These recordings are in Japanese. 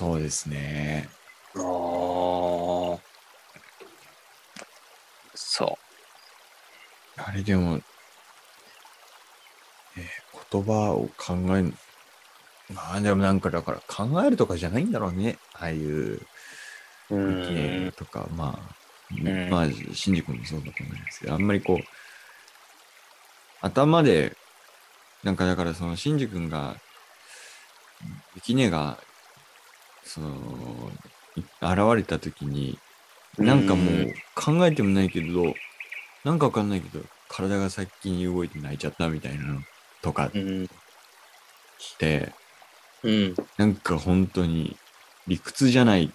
そうですね。ああ。そあれでも、えー言葉を考えん、まあでもなんかだから考えるとかじゃないんだろうね。ああいうう。う意見ん。とか、まあ、んまあ、新宿もそうだと思うんですけど、あんまりこう、頭で、なんかだからその新宿君が、雪音が、その、い現れた時に、なんかもう考えてもないけど、なんかわかんないけど、体が先に動いて泣いちゃったみたいなのとかっうん。て、うん。なんか本当に理屈じゃない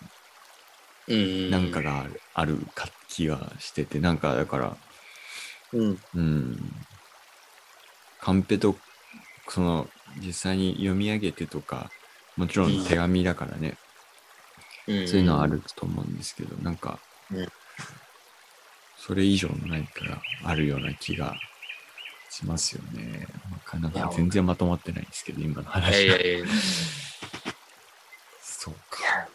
うん。なんか。がある,、あるか気がしてて、なんかだから、うん。うん、カンペと、その、実際に読み上げてとか、もちろん手紙だからね、うん。そういうのはあると思うんですけど、なんか、うんそれ以上の何かがあるような気がしますよね。なかないやか全然まとまってないんですけど、今のいや話は。いやいや。いそうか。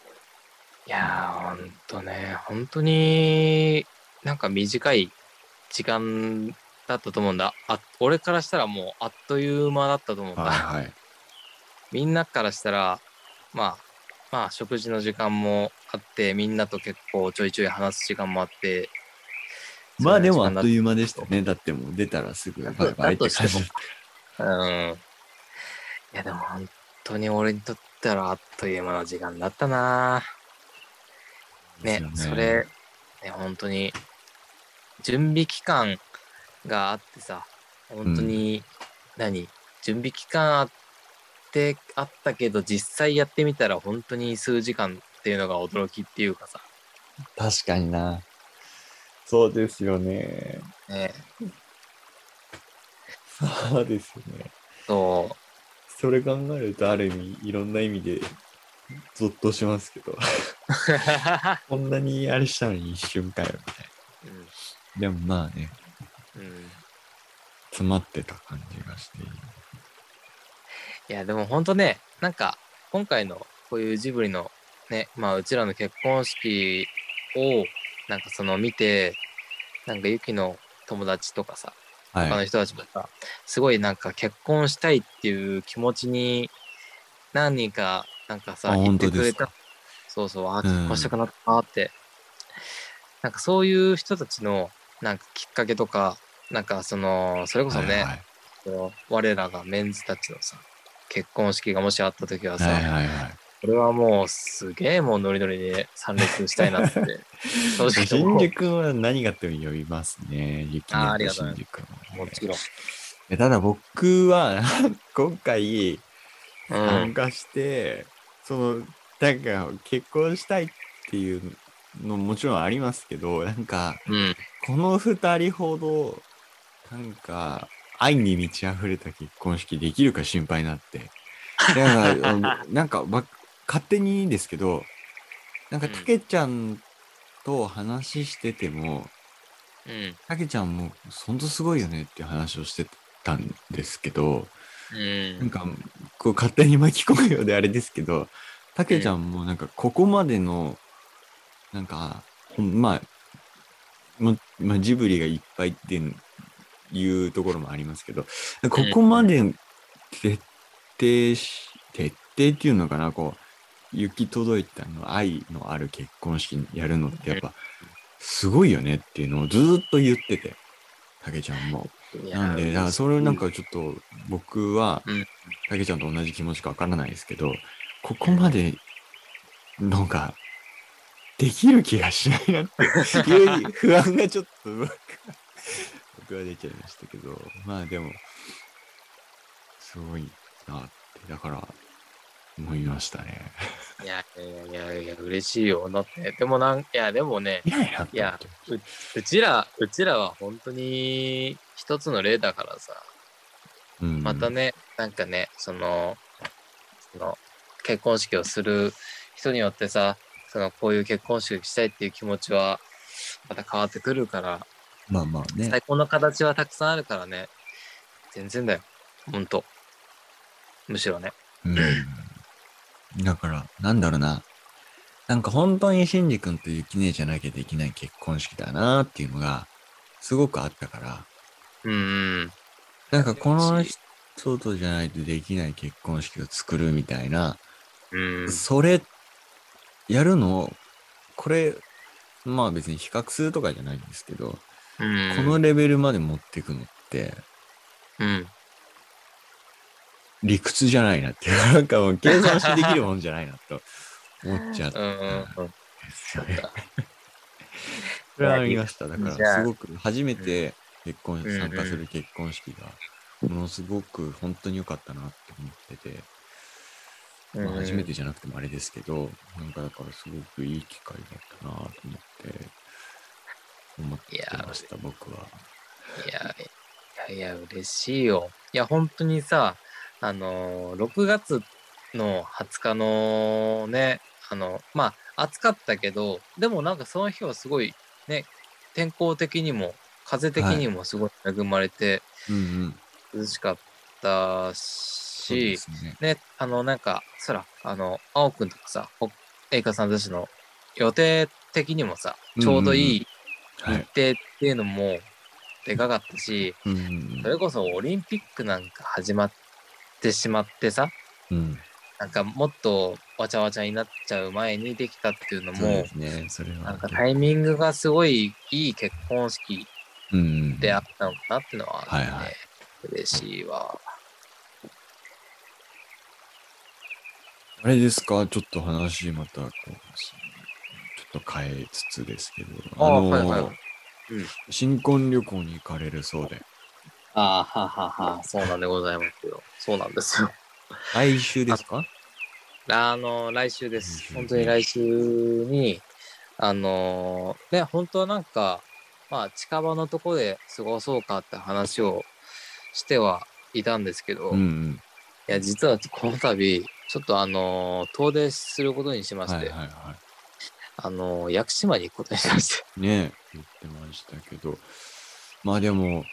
やー、ほんとね、本当になんか短い時間だったと思うんだ。あ、俺からしたらもうあっという間だったと思うんだ。はいはい。みんなからしたら、まあ、まあ、食事の時間もあって、みんなと結構ちょいちょい話す時間もあって。まあでもあっとういう間でしたね。だってもう出たらすぐ バイバイって感じ。うん。いや、でも本当に俺にとったらあっという間の時間だったなねですよそれ、ね、本当に、準備期間があってさ、本当に、何？準備期間あって、あったけど、実際やってみたら本当に数時間っていうのが驚きっていうかさ、確かにな。そうですよね。ね、そうですよね。そそれ考えるとある意味いろんな意味でゾッとしますけど、う。こんなにあれしたのに一瞬かよみたいな。でもまあね、うんうん詰まってた感じがしていい。いや、でも本当ね、なんか、今回のこういうジブリのね、まあ、うちらの結婚式を、なんかその見て、なんかユキの友達とかさ、他はい。の人たちもさ、すごいなんか結婚したいっていう気持ちに、何人か、なんかさ、あ言ってくれた。そうそう、あ、うん結婚したくなったって。なんかそういう人たちの、なんかきっかけとか、なんかその、それこそね、はいはい我らがメンズたちのさ結婚式がもしあった時はさ、はいはいはい。これはもうすげえもうノリノリで参列したいなって 正直新宿は何があっても呼びますね。雪あーありがとう。新宿はね。もちろん、えただ僕は 今回うん。参加して、そのなんか結婚したいっていうのもちろんありますけどなんかうん。この二人ほどなんか愛に満ち溢れた結婚式できるか心配になって。だからなんかば勝手にいいんですけどなんかうんたけちゃんと話してても、うん。たけちゃんもほんとすごいよねっていう話をしてたんですけど、うん。なんかこう勝手に巻き込むようであれですけど、たけちゃんもなんかここまでの、なんか、まあ、もまあ、ジブリがいっぱいっていうところもありますけど、ここまで徹底し、徹底っていうのかな、こう、行き届いたの愛のある結婚式やるのってやっぱすごいよねっていうのをずーっと言ってて、たけちゃんも。なんで、だからそれをなんかちょっと僕はうん、たけちゃんと同じ気持ちかわからないですけど、ここまで、なんか、できる気がしないなっていう 不安がちょっと僕は僕は出ちゃいましたけど、まあでも、すごいなって、だから、思いましたね。いやいやいやいや嬉しいよだって。でもなんいやでもねいやいや、ううちらうちらは本当に一つの例だからさ。うん、またね、なんかね、その、その、結婚式をする人によってさ、その、こういう結婚式をしたいっていう気持ちは、また変わってくるから、まあまあね。最高の形はたくさんあるからね、全然だよ。ほんと。むしろね。うん、だから、なんだろうな。なんか本当にシンジ君とゆき姉じゃなきゃできない結婚式だなっていうのが、すごくあったから、うんうん。なんかこの人とじゃないとできない結婚式を作るみたいな、うん。それ、やるの、これ、まあ別に比較するとかじゃないんですけど、うん、このレベルまで持っていくのって、うん。理屈じゃないなっていう、なんかもう計算してできるもんじゃないなと思っちゃったうん。ですよね。そ れはありました。だからすごく初めて結婚、うん参加する結婚式が、ものすごく本当に良かったなって思ってて、まあ、初めてじゃなくてもあれですけど、なんかだからすごくいい機会だったなと思って、思ってました、僕は。いや、いやいや、嬉しいよ。いや、本当にさ、あのー、6月の20日のね、あの、まあ、暑かったけど、でもなんかその日はすごい、ね、天候的にも、風的にもすごい恵まれて、うんうん。涼しかったし、すね。ね、あの、なんか、そら、あの、青くんとかさ、ほエイカさんたちの予定的にもさ、ちょうどいい日程はい。っていうのもでかかったし、うんうんそれこそオリンピックなんか始まってしまってさ、うん。うん。なんかもっとわちゃわちゃになっちゃう前にできたっていうのも、すね。それは。なんかタイミングがすごいいい結婚式。であったのかなっていうのは、ねはいはい嬉しいわ。あれですか？ちょっと話またこう、と変えつつですけど、ああのーはいはい。うん。新婚旅行に行かれるそうで、ああ、ははは、そうなんでございますよ。そうなんですよ。来週ですか？あの、来週です。本当に来週に、あのーね、本当はなんか、まあ、近場のとこで過ごそうかって話をしてはいたんですけど、いうんうん。や、実はこの度、ちょっとあのー遠出することにしまして、はいはいはあのー屋久島に行くことにしまして。い。ね言ってましたけど、まあでも、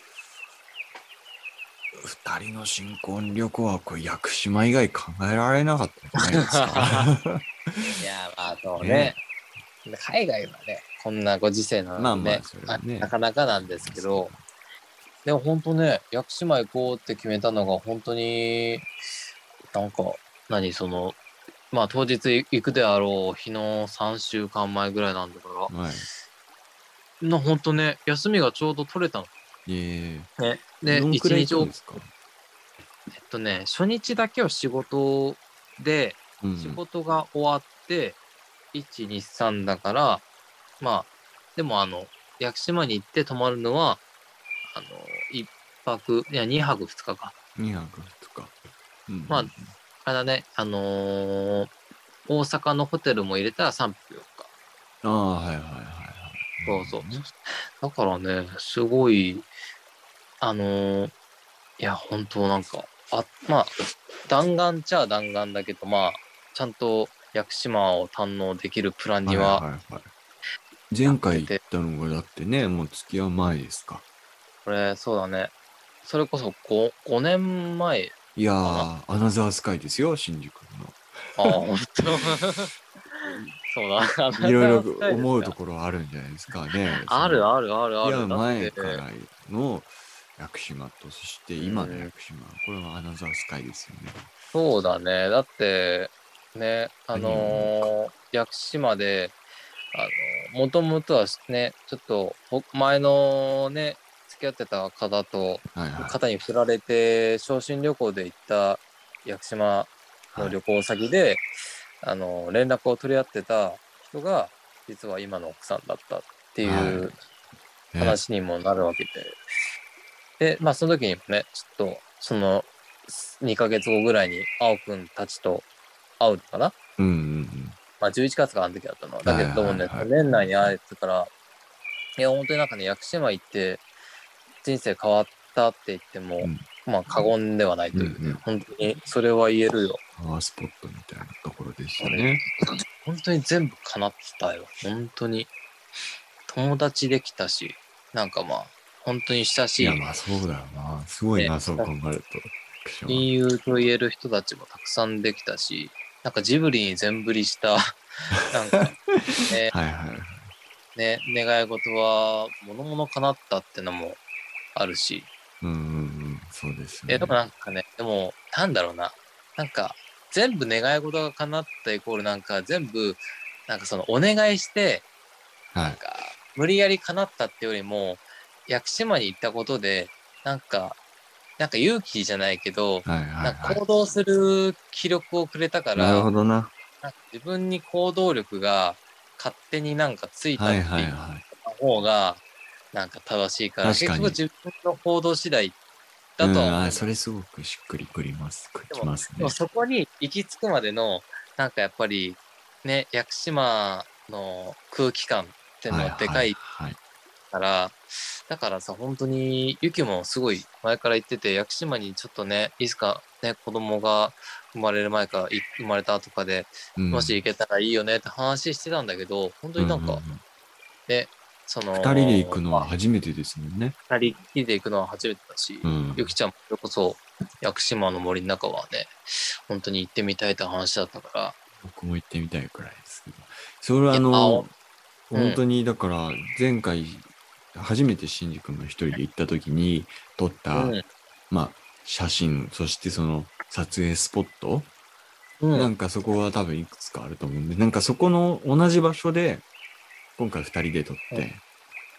二人の新婚旅行はこれ屋久島以外考えられなかったんじゃないですか？いや、まあ、そうねね。海外はね、こんなご時世なので、ねまあまあねなかなかなんですけど、でも本当ね、屋久島行こうって決めたのが、本当に、なんか、何、その、まあ当日行くであろう日の3週間前ぐらいなんだから、はい。な本当ね、休みがちょうど取れたの。えね、えで、どんくらい一日をえっとね、初日だけは仕事で、うん仕事が終わって、1、2、3だから、まあ、でもあの、屋久島に行って泊まるのは、あの、1泊、いや、2泊2日か。2泊2日。うんまああれだね、あのー大阪のホテルも入れたら3泊4日。ああ、はいはいはいはい。そうそうねだからね、すごい、あのーいや、本当なんか、あ、まあ、弾丸っちゃ弾丸だけど、まあ、ちゃんと屋久島を堪能できるプランには、いはいはい、前回行ったのがだってね、もう付き合う前ですか。これ、そうだね。それこそ 5, 5年前。いやー、アナザースカイですよ、新宿ああ、本当 そうだ。の。いろいろ思うところあるんじゃないですかね。あるあるあるあいや、る。前からの屋久島と、そして今の屋久島、これはアナザースカイですよね。そうだね。だって、ね、あのー屋久島で、あのもともとはね、ちょっと、ほ前のね、付き合ってた方と、はいはい。方に振られて、昇進旅行で行った屋久島の旅行先で、あの、連絡を取り合ってた人が、実は今の奥さんだったっていうね話にもなるわけで。で、まあその時にもね、ちょっと、その、2ヶ月後ぐらいに、青くんたちと会うのかな？うんうんうん。まあ11月からあの時だったのは。だけどもね、はいはいはい年内に会えてから、いや、本当になんかね、屋久島行って、人生変わったって言っても、うんまあ過言ではないという、うんうん本当にそれは言えるよ。パワースポットみたいなところですよね。本当に全部叶ってたよ。本当に。友達できたし、なんかまあ、本当に親しいいや、まあそうだよな。すごいな、ねそう考えると。親友と言える人たちもたくさんできたし、なんかジブリに全振りした、なんか、ね、はいはい。ね、願い事は、物々叶ったってのもあるし、うんうんうん。そうですよね。え、でもなんかね、でも、なんだろうな。なんか、全部願い事が叶ったイコールなんか、全部、なんかその、お願いして、はい。なんか、無理やり叶ったってよりも、屋久島に行ったことで、なんか、なんか勇気じゃないけど、はいはいなんかは行動する気力をくれたかい。ら、なるほどな。な自分に行動力が勝手になんかついたってはいいうはいはい。方が、なんか正しいから、確かに結局自分の行動次第だとは思ううん、んだあそれすごくしっくりくります。くきますねでも。そこに行き着くまでの、なんかやっぱり、ね、屋久島の空気感っていうのはでかいはい。から、だからさ、本当に、ゆきもすごい前から言ってて、屋久島にちょっとね、いつかね、子供が生まれる前か、い生まれた後かで、うんもし行けたらいいよねって話してたんだけど、本当になんか、ね、その、二人で行くのは初めてですもんね。二人きりで行くのは初めてだし、うん。ゆきちゃんもそれこそ、屋久島の森の中はね、本当に行ってみたいって話だったから、僕も行ってみたいくらいですけど。それはあの、うん本当にだから、前回、初めて新宿の一人で行った時に撮った、うん、まあ、写真、そしてその撮影スポット、うん、なんかそこは多分いくつかあると思うんで、なんかそこの同じ場所で、今回二人で撮って、うん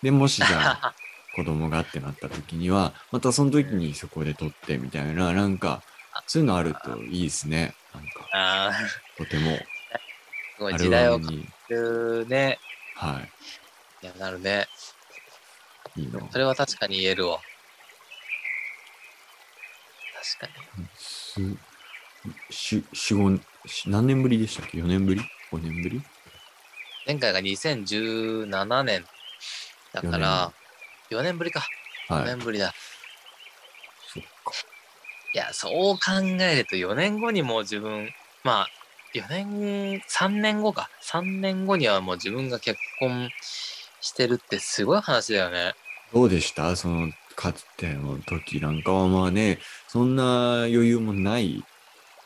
で、もしじゃあ 子供がってなった時には、またその時にそこで撮ってみたいな、なんか、そういうのあるといいですね。なんか、とても。すごい時代を感じるね。はいや、なるね。い、いいの。それは確かに言えるわ。確かに。す、し、し何年ぶりでしたっけ ?4 年ぶり ?5 年ぶり？前回が2017年だから、4年ぶりか。4はい。年ぶりだ。そっか。いや、そう考えると4年後にもう自分、まあ、4年、3年後か。3年後にはもう自分が結婚してるってすごい話だよね。どうでした？その、かつての時なんかはまあね、そんな余裕もない、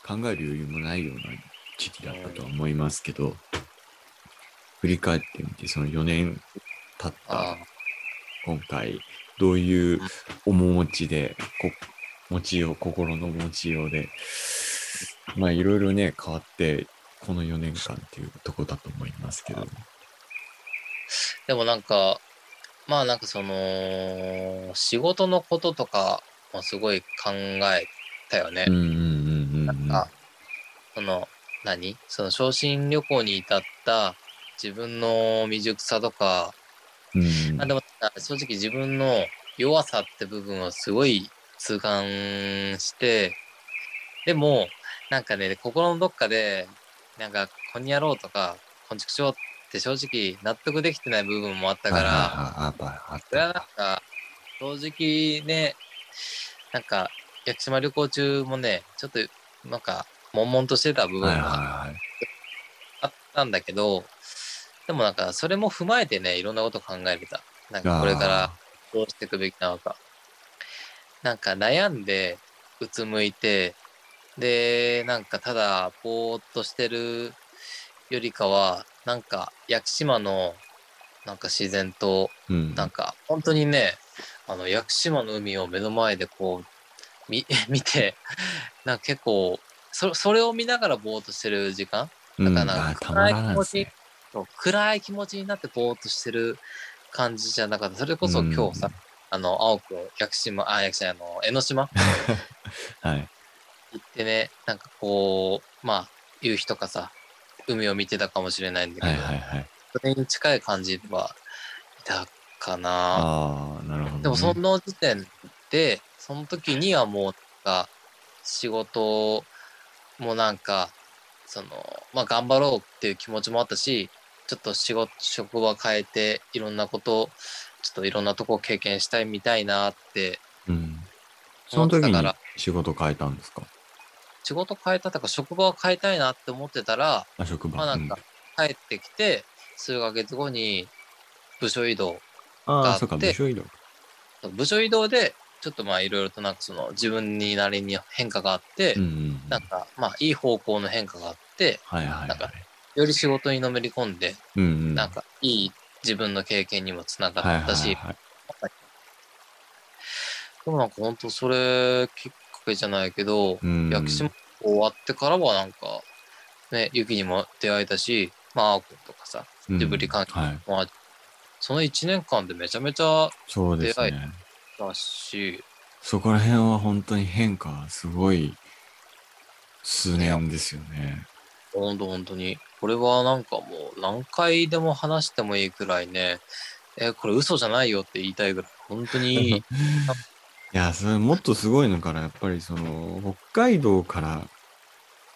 考える余裕もないような時期だったとは思いますけど、振り返ってみて、その4年経ったあ今回、どういう面持ちで、こ持ちよう、心の持ちようで、まあいろいろね、変わって、この4年間っていうとこだと思いますけど。でもなんか、まあなんかその、仕事のこととかもすごい考えたよねうん。うんうんうんうん。あ、その、何？その昇進旅行に至った自分の未熟さとか、うんあでも正直自分の弱さって部分をすごい痛感して、でも、なんかね、心のどっかで、なんか、こんにゃろうとか、こんちくしょうって正直納得できてない部分もあったから、それはなんた。か、正直ね、なんか、屋久島旅行中もね、ちょっと、なんか、悶々としてた部分がはい。あったんだけど、でもなんか、それも踏まえてね、いろんなこと考えれた。なんか、これからどうしていくべきなのか。なんか、悩んで、うつむいて、で、なんか、ただ、ぼーっとしてるよりかは、なんか、屋久島の、なんか自然と、うん。なんか、本当にね、あの、屋久島の海を目の前でこう、見、見て、なんか結構、そそれを見ながらぼーっとしてる時間？うん、だからなんあかたまらないですね。暗い気持ちになってぼーっとしてる感じじゃなかった。それこそ今日さ、あの、青くん、屋久島、あ、屋久島、あの、江ノ島？はい。行ってね、なんかこう、まあ、夕日とかさ、海を見てたかもしれないんだけど、はいはいはい。それに近い感じはいたかな。ああ、なるほど、ね。でもその時点で、その時にはもう仕事もなんか、その、まあ頑張ろうっていう気持ちもあったし、ちょっと仕事、職場変えていろんなことを、ちょっといろんなとこを経験したいみたいなって、うん。その時に仕事変えたんですか？仕事変えたとか職場を変えたいなって思ってたら、あ、職場。まあなんか帰ってきて、数ヶ月後に部署移動、があってそうか、部署移動。部署移動で、ちょっとまあいろいろとなんかその自分になりに変化があって、うんうんうん。なんか、まあ、いい方向の変化があっって、はいはい、なんかはい。より仕事にのめり込んで、うんうん。なんかいい自分の経験にもつながったし、はい。でもなんか本当それきっかけじゃないけど、うん屋久島終わってからはなんか、ね、ユキにも出会えたし、まあ、アーコとかさ、ジブリ関係うんはい。まあ、その1年間でめちゃめちゃ出会ね。だし、そこら辺は本当に変化がすごい数年ですよね。ほんと本当に、これはなんかもう何回でも話してもいいくらいね、え、これ嘘じゃないよって言いたいぐらい、本当にいい。いや、それもっとすごいのから、やっぱりその、北海道から、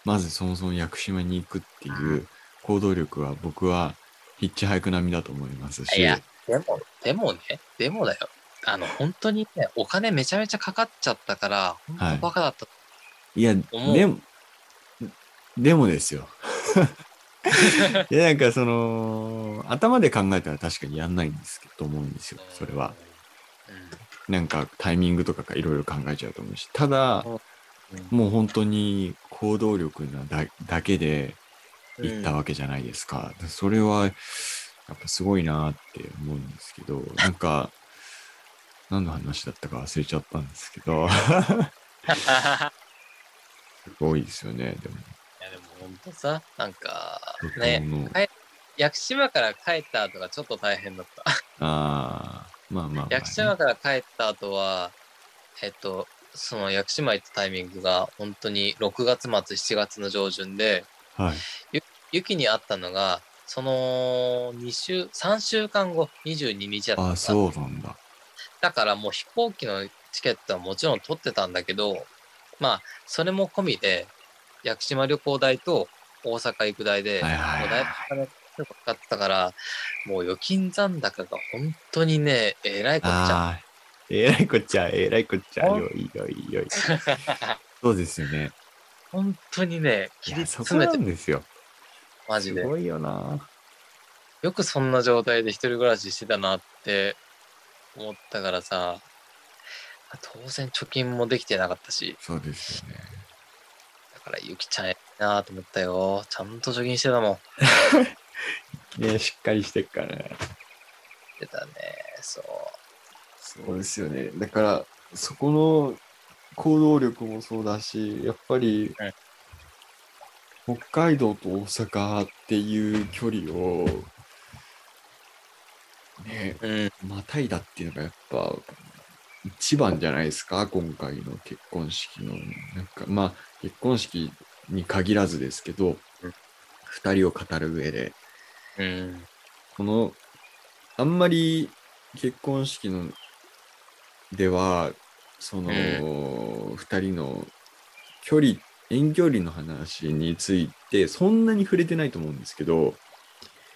まずそもそも屋久島に行くっていう行動力は僕はヒッチハイク並みだと思いますし、いや、でも、でもね、でもだよ。あの、本当にね、お金めちゃめちゃかかっちゃったから、本当バカだった。いや、思うでも、でもですよ。いや、なんかその、頭で考えたら確かにやんないんですけど、と思うんですよ、それは。なんかタイミングとかいろいろ考えちゃうと思うし。ただ、うん。もう本当に行動力なだだけでうん行ったわけじゃないですか。それは、やっぱすごいなって思うんですけど、なんか、何の話だったか忘れちゃったんですけど、すごいですよね、でも。いやでも本当さ、なんか怒ね、屋久島から帰った後がちょっと大変だった。ああ、まあまあまあ、屋久島から帰った後は、えっと、その屋久島行ったタイミングが本当に6月末、7月の上旬で、はい。雪に会ったのが、その2週、3週間後、22日だったああ、そうなんだ。だからもう飛行機のチケットはもちろん取ってたんだけど、まあ、それも込みで、屋久島旅行代と大阪行く代で、はいはいはいもうだいぶ金かかってたから、もう預金残高が本当にね、えらいこっちゃ。えらいこっちゃ、えらいこっちゃ、よいよいよい。そうですよね。本当にね、切り詰めて、なんですよ。マジで。すごいよな。よくそんな状態で一人暮らししてたなって思ったからさ、当然貯金もできてなかったし、そうですよね。だからゆきちゃんええなと思ったよ。ちゃんと貯金してたもん。ねしっかりしてっからね。してたね。そう。そうですよね。だから、そこの行動力もそうだし、やっぱり、北海道と大阪っていう距離を、ね、うん。またいだっていうのがやっぱ一番じゃないですか、今回の結婚式の。なんか、まあ、結婚式に限らずですけどうん、二人を語る上で、うん。この、あんまり結婚式のでは、その、二人の距離、遠距離の話について、そんなに触れてないと思うんですけど、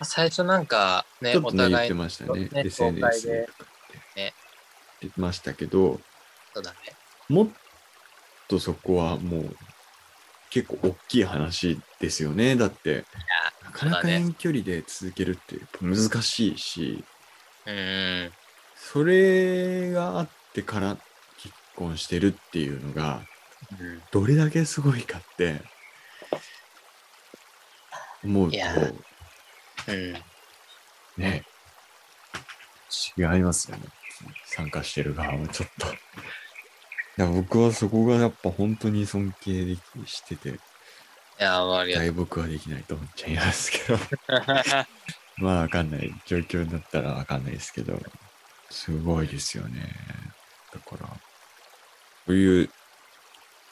最初なんかね、ちょっとね、言ってましたね。ね SNS。ね言ってましたけど、そうだね。もっとそこはもう結構大きい話ですよね。だって、なかなか遠距離で続けるって難しいし、うん。それがあってから結婚してるっていうのが、うんどれだけすごいかって、思うとうん。ね、違いますよね。参加してる側もちょっと。いや僕はそこがやっぱ本当に尊敬できしてて、いや、ありがと大僕はできないと思っちゃいますけど。う。まあわかんない。状況だったらわかんないですけど、すごいですよね。だから、こういう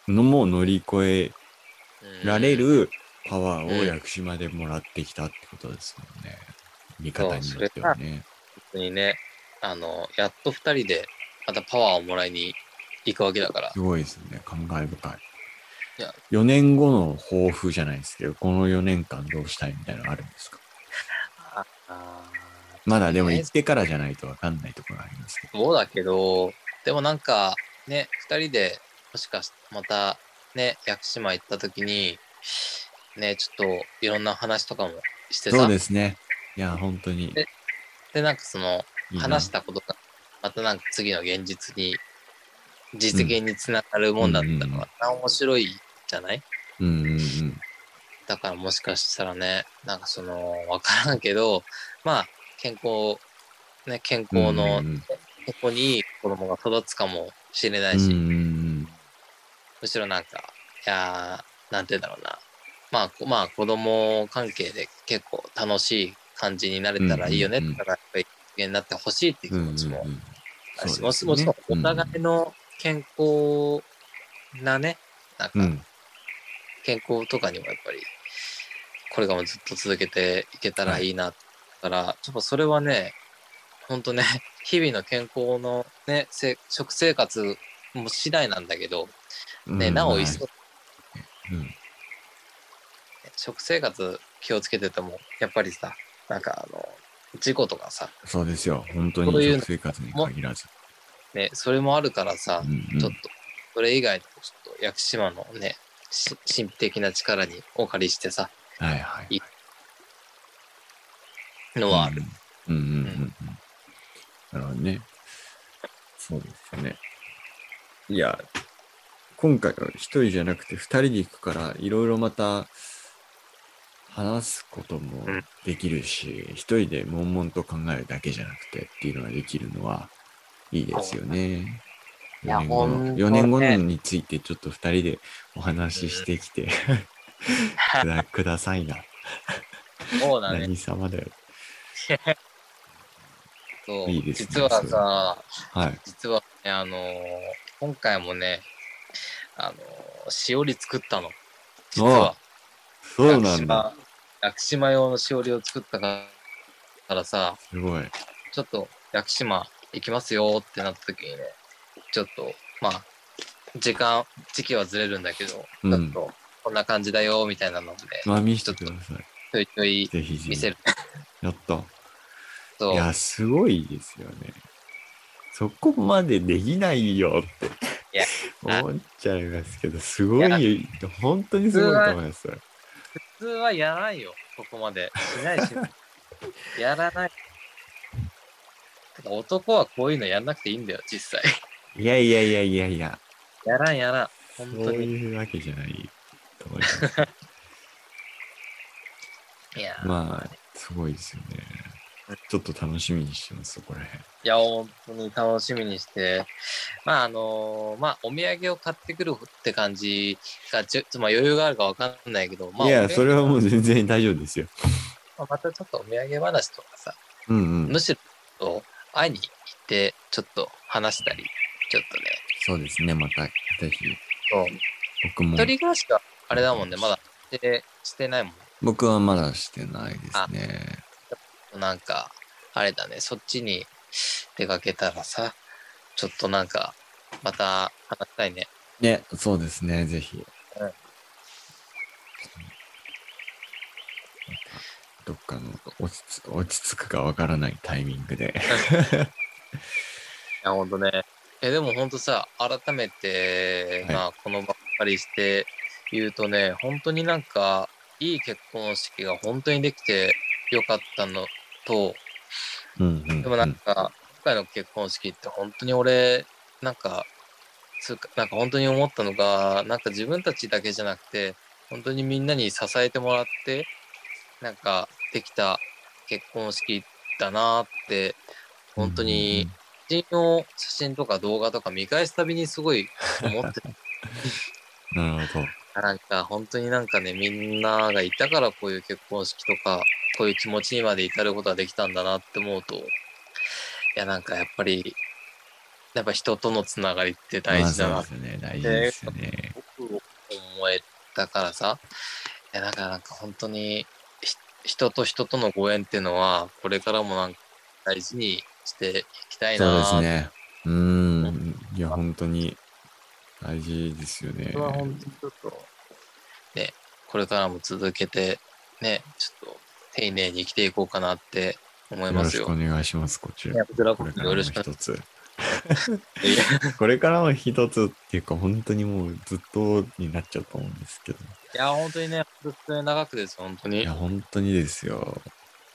のも乗り越えられるパワーをうん屋久島でもらってきたってことですもんね。見方によってはね。本当にね、あの、やっと二人でまたパワーをもらいに行くわけだからす。ごいですね。感慨深い。いや4年後の抱負じゃないですけど、この4年間どうしたいみたいなのあるんですか？まだでもね行ってからじゃないとわかんないところありますけど。そうだけど、でもなんか、ね、二人で、もしかしてまた、ね、屋久島行った時に、ね、ちょっといろんな話とかもしてさ、そうですね。いや、本当にでで、なんかその。話したことが、またなんか次の現実に、実現につながるもんだったのは、面白いじゃない？うんうんうん。だからもしかしたらね、なんかその、わからんけど、まあ、健康、ね、健康の、うんうん健康にいい子供が育つかもしれなうんいし、うんむしろなんか、いやー、なんて言うんだろうな。まあ、こまあ、子供関係で結構楽しい感じになれたらいいよね。うんうんうんだから、やっぱり人間になってほしいっていううん気持ちもし、もちろん。お互いの健康なね、なんかう、ん。健康とかにもやっぱり、これからもずっと続けていけたらいいな。だから、ちょっとそれはね、ほんとね、日々の健康のね、せ食生活も次第なんだけど、ね、うん。なお一層うん。食生活気をつけてても、やっぱりさ、なんかあの、事故とかさ、そうですよ。本当に生活に限らず。ね、それもあるからさ、うんうんちょっと、それ以外にもちょっと屋久島のね、し神秘的な力にお借りしてさ、はいはい。のはある。うんうんうんうん。なるほどね。そうですよね。いや、今回は一人じゃなくて二人で行くから、いろいろまた話すこともうんできるし、一人で悶々と考えるだけじゃなくてっていうのができるのはいいですよね。いや4年後のほんとね4年後のについてちょっと二人でお話ししてきて くだくださいな。そうだね。何様だよ。そういいですね実はさ、はい。実はね、あのー今回もね、あのーしおり作ったの。実は。そうなんだ。屋久島。用のしおりを作ったからさ、すごい。ちょっと屋久島行きますよってなった時にね、ちょっと、まあ、時間、時期はずれるんだけど、うんちょっと、こんな感じだよ、みたいなので、まあ見せてください。ちょいちょいぜひぜひ。見せるやった。とい、や、すごいですよね。そこまでできないよって思っちゃいますけど、すごい、本当にすごいと思います。普通はやらないよ、ここまで。しないしない。やらない。男はこういうのやんなくていいんだよ、実際。いやいやいやいやいや、やらんやらん。そう本当に。いうわけじゃないと思います。いや、まあ、すごいですよね。ちょっと楽しみにしてます、そこら辺。いや、本当に楽しみにして、まあ、あのまあ、お土産を買ってくるって感じが、ちょまあ、余裕があるかわかんないけど、まあ、いや、それはもう全然大丈夫ですよ。ま あまたちょっとお土産話とかさ、うんうんむ。しろ会いに行って、ちょっと話したり、ちょっとね、そうですね、また、ぜひ、そう僕も一。人暮らしはあれだもんね、まだしてしてないもん。僕はまだしてないですね。なんか、あれだね、そっちに出かけたらさ、ちょっとなんか、また話したいね。ね、そうですね、ぜひ。うんどっかの落ち着落ち着くかわからないタイミングで。いや、ほんとね。え、でもほんとさ、改めて、はいまあ、このばっかりして言うとね、本当になんか、いい結婚式が本当にできてよかったのと、うんうんうんでもなんか、今回の結婚式って本当に俺、なんか、つうか、なんか本当に思ったのが、なんか自分たちだけじゃなくて、本当にみんなに支えてもらって、なんかできた結婚式だなって、本当に、写真を、写真とか動画とか見返すたびにすごい思ってうんうんうんなるほど。た。なんか本当になんかね、みんながいたからこういう結婚式とか、こういう気持ちにまで至ることができたんだなって思うと、いやなんかやっぱり、やっぱ人とのつながりって大事だなまあそうですよね、大事ですよね。僕思えたからさ、いや、だからなんか本当にひ人と人とのご縁っていうのは、これからもなんか大事にしていきたいそうなですね。うーん。いや、本当に大事ですよねそれ。は本当にちょっと、ね、これからも続けて、ね、ちょっと丁寧に生きていこうかなって思いますよ。よろしくお願いします、こちら。これからもよろしくお願一つ。これからも一つっていうか、本当にもうずっとになっちゃうと思うんですけど。いや、本当にね、本当に長くです、本当にいや、。本当にですよ。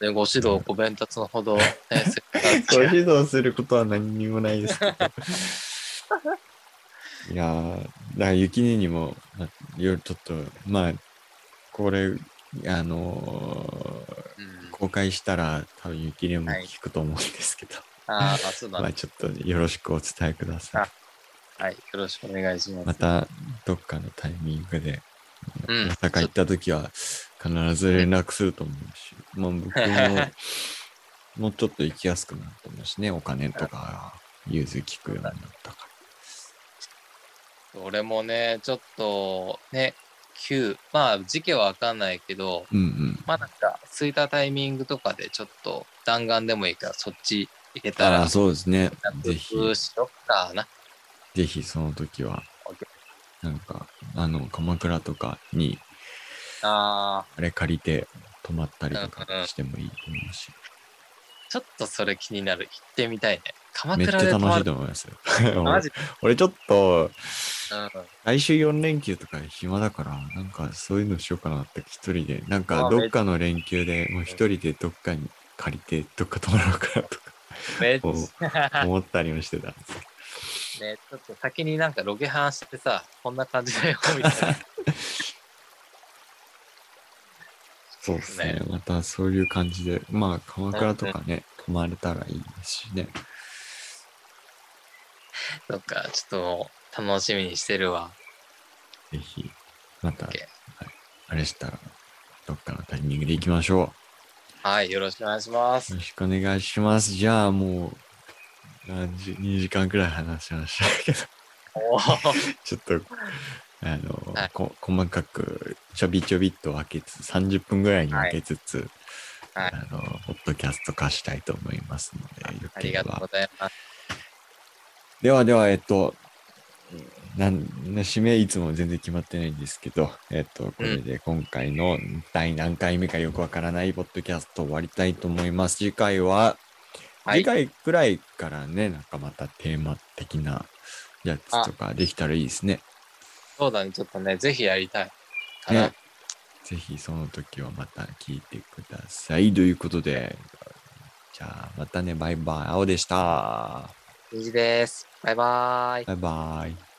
でご指導、ご鞭達のほど、ね、ご指導することは何にもないですけど。いやー、だから雪音にも、まあ、いろいろちょっと、まあ、これ、あのーうん、公開したら多分雪でも聞くと思うんですけど、ああ、そうだね。まあちょっとよろしくお伝えください。はい。よろしくお願いします。またどっかのタイミングで、うん大阪行った時は必ず連絡すると思うし、まあ僕も もうちょっと行きやすくなると思うしね、お金とか融通聞くようになったか俺もね、ちょっと、ね、急、まあ、時期はわかんないけど、ら。うんうん。まあなんか、着いたタイミングとかでちょっと弾丸でもいいから、そっち行けたら、そうですね。ぜひ、楽しよっかな。ぜひその時は、なんか、あの、鎌倉とかに、ああ、あれ借りて泊まったりとうんうんかしてもいいと思うし、ちょっとそれ気になる。行ってみたいね。鎌めっちゃ楽しいと思いますよ。マジ俺ちょっと、うん。来週4連休とか暇だから、なんかそういうのしようかなって一人で、なんかあどっかの連休でもう一人でどっかに借りて、どっか泊まろうかなとかめっちおゃ、思ったりもしてたんです。ね、ちょっと先になんかロケハンしてさ、こんな感じだよ、みたいな。そうですねね。またそういう感じで、まあ鎌倉とかね、泊まれたらいいですしね。そっか、ちょっと楽しみにしてるわ。ぜひ、また、はいあれしたら、どっかのタイミングで行きましょはい、よろしくお願いしまう。すよ。ろしくお願いします。じゃあもう、何時、2時間くらい話しましたけど、ちょっと、あの、はいこ細かく、ちょびちょびっと分けつつ、30分ぐらいに分けつつ、はいあの、ポッドキャスト化したいと思いますので、よあければりがとうございます。ではでは、えっと、なん、締めいつも全然決まってないんですけど、えっと、これで今回の第何回目かよくわからないポッドキャスト終わりたいと思います。次回は、はい次回くらいからね、なんかまたテーマ的なやつとかできたらいいですね。そうだね、ちょっとね、ぜひやりたい。かなね。ぜひその時はまた聞いてください。ということで、じゃあまたね、バイバイ。青でした。いいです。バイバイ。バイバイ。